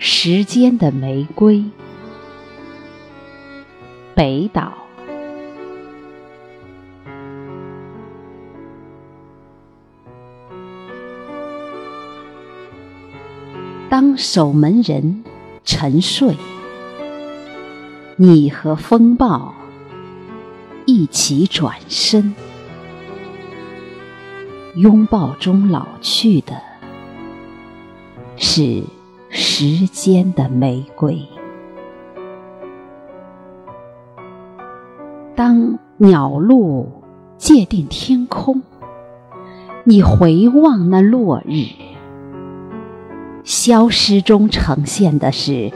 时间的玫瑰，北岛。当守门人沉睡，你和风暴一起转身，拥抱中老去的是。时间的玫瑰。当鸟路界定天空，你回望那落日，消失中呈现的是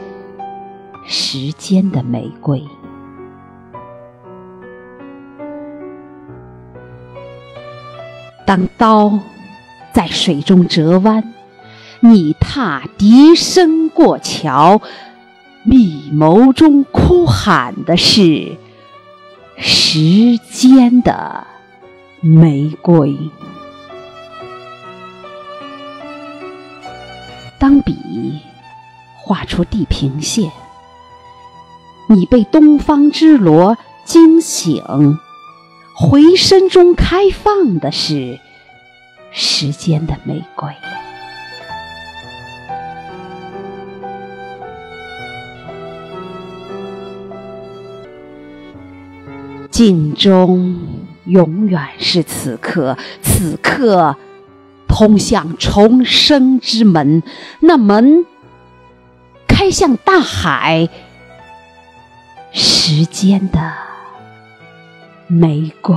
时间的玫瑰。当刀在水中折弯。你踏笛声过桥，密谋中哭喊的是时间的玫瑰。当笔画出地平线，你被东方之罗惊醒，回声中开放的是时间的玫瑰。镜中永远是此刻，此刻通向重生之门，那门开向大海，时间的玫瑰。